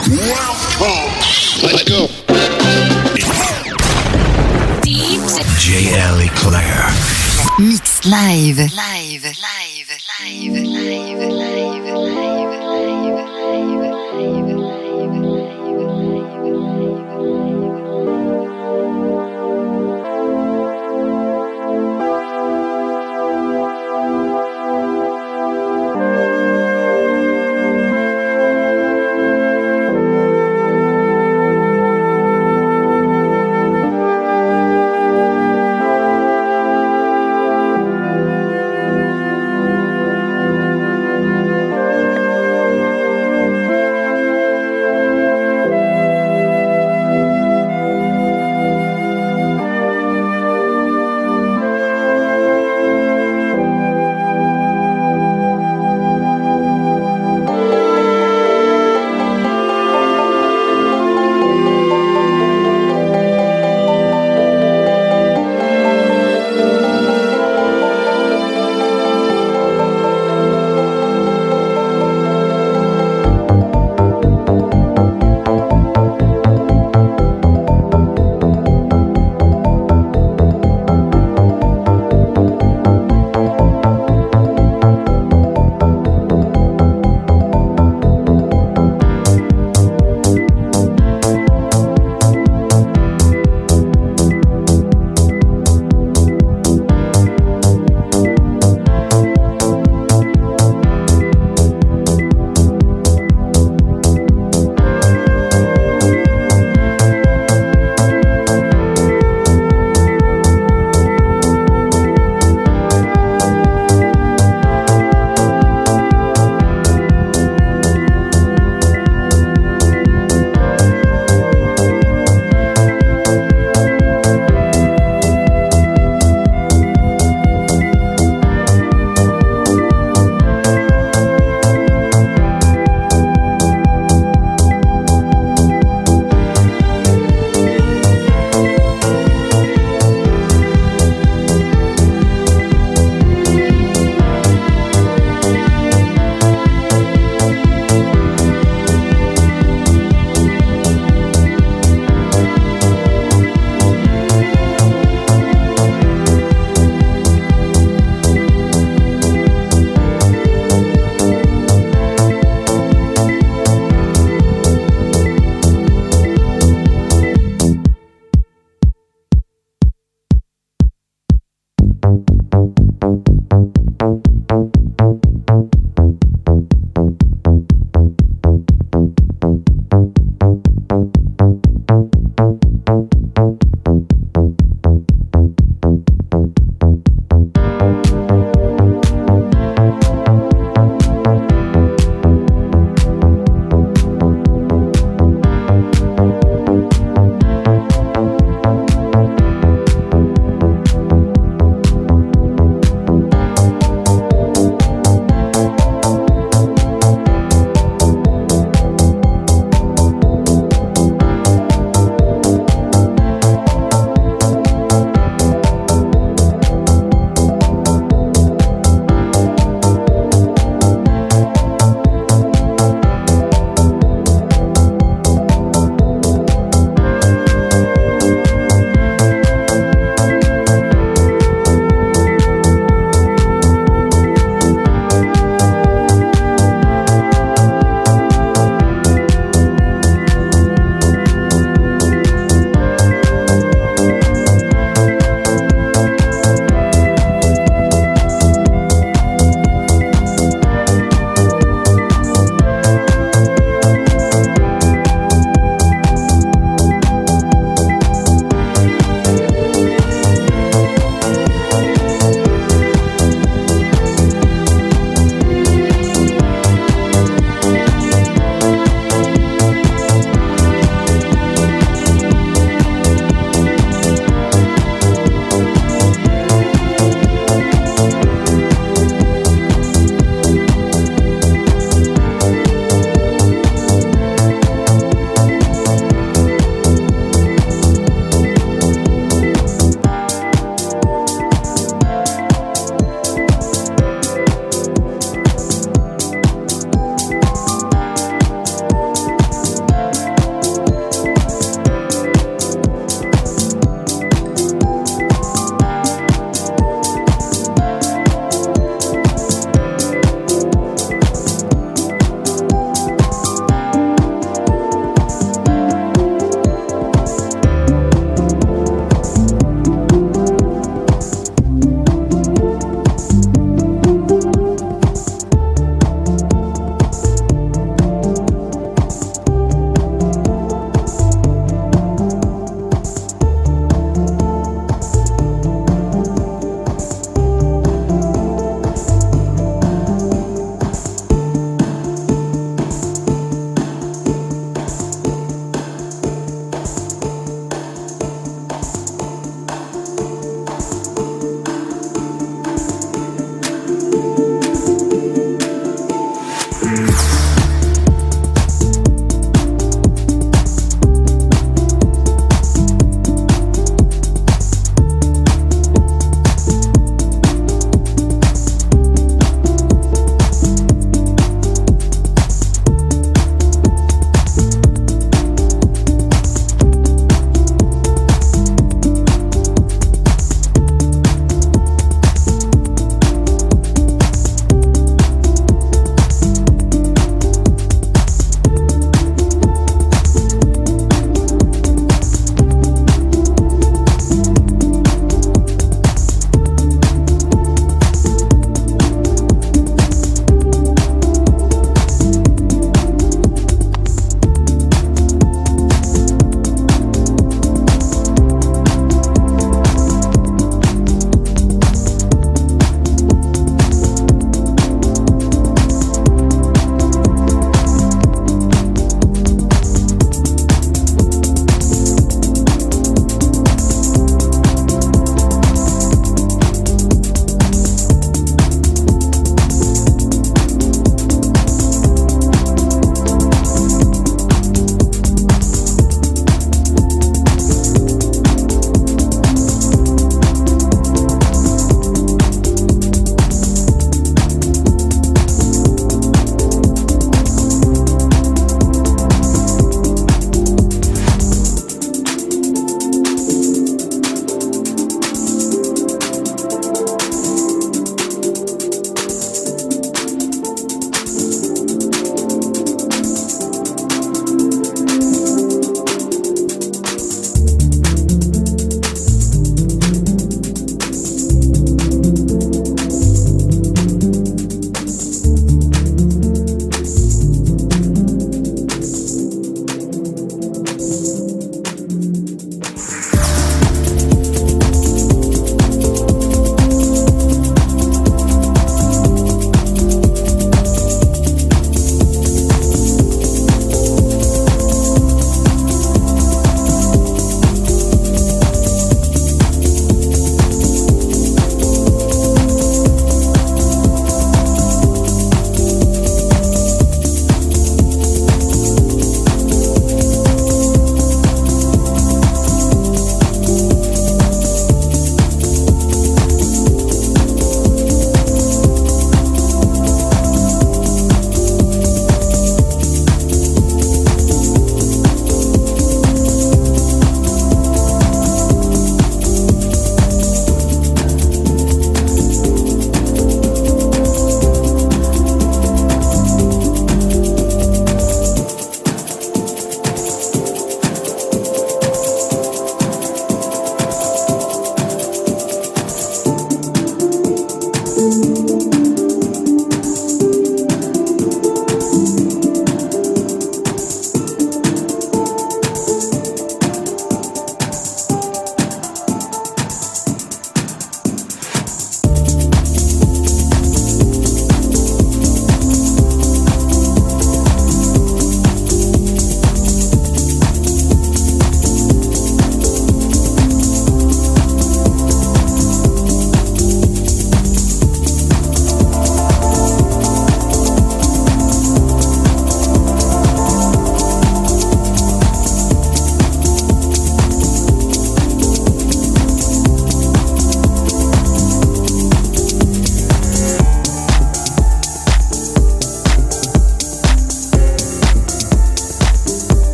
Let's go. JL Eclair. Mix live. Live, live, live, live, live, live,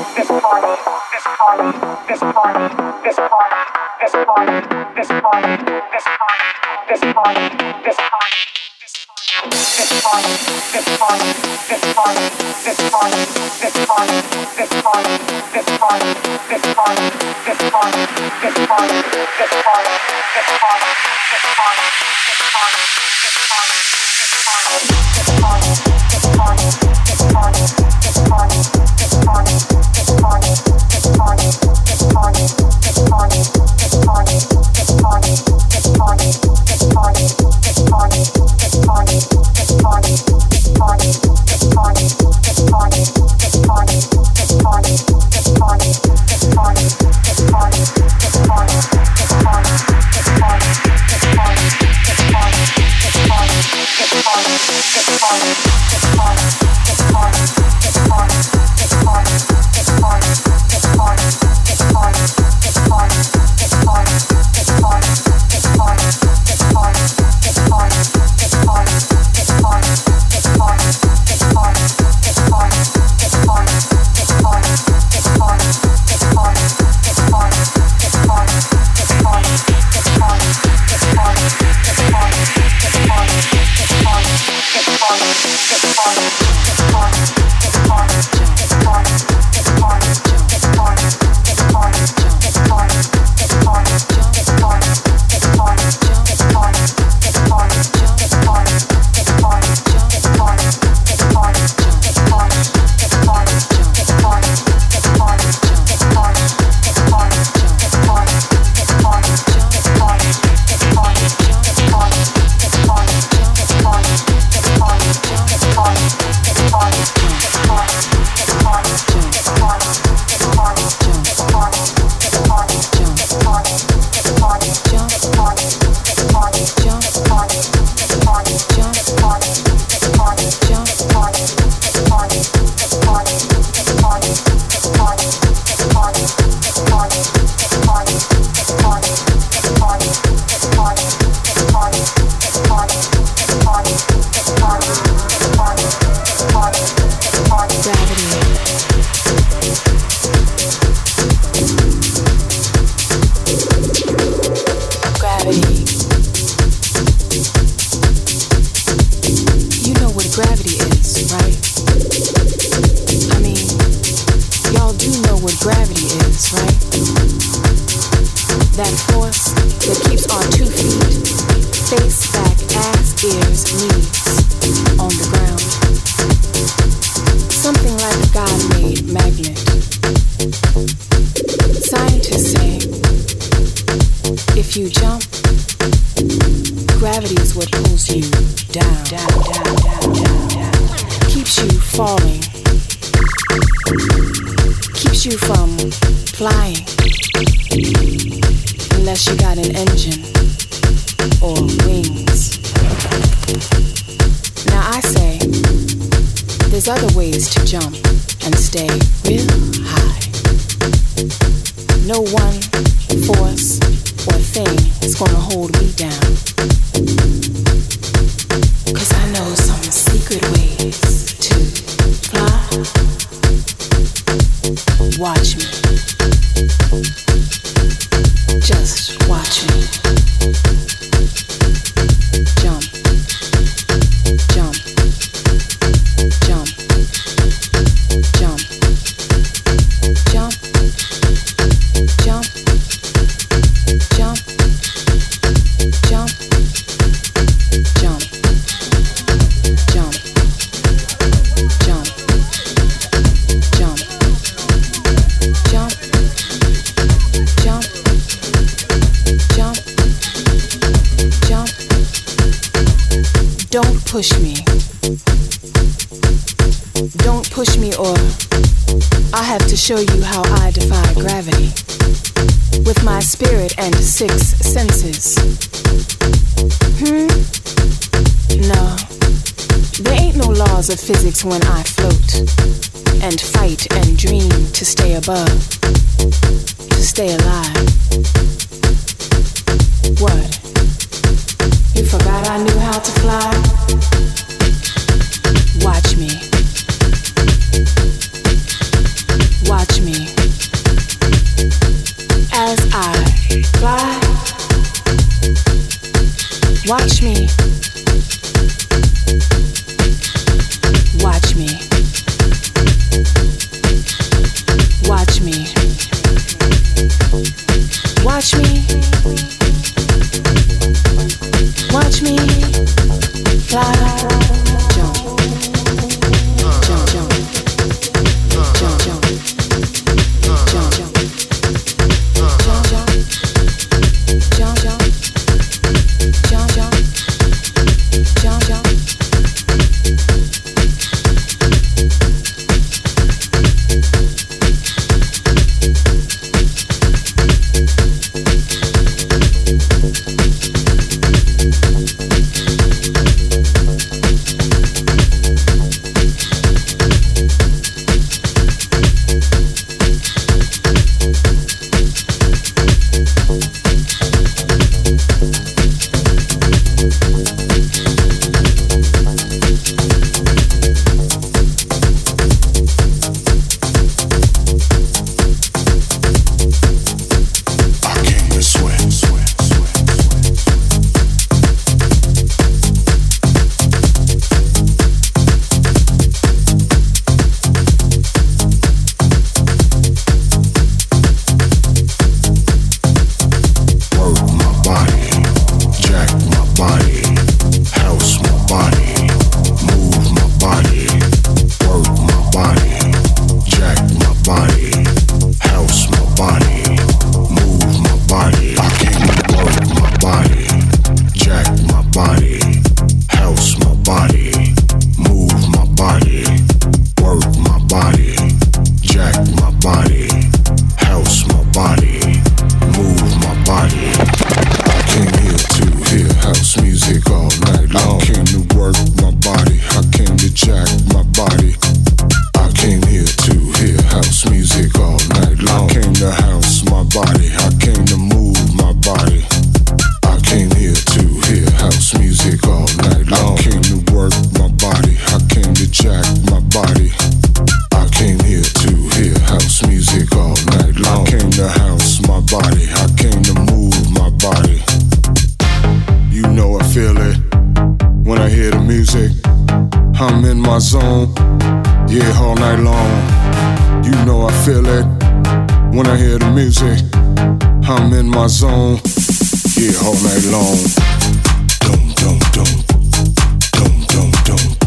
Yeah. touch me. my zone. Yeah, all night long. You know I feel it when I hear the music. I'm in my zone. Yeah, all night long. Don't, don't, don't. Don't, don't, don't.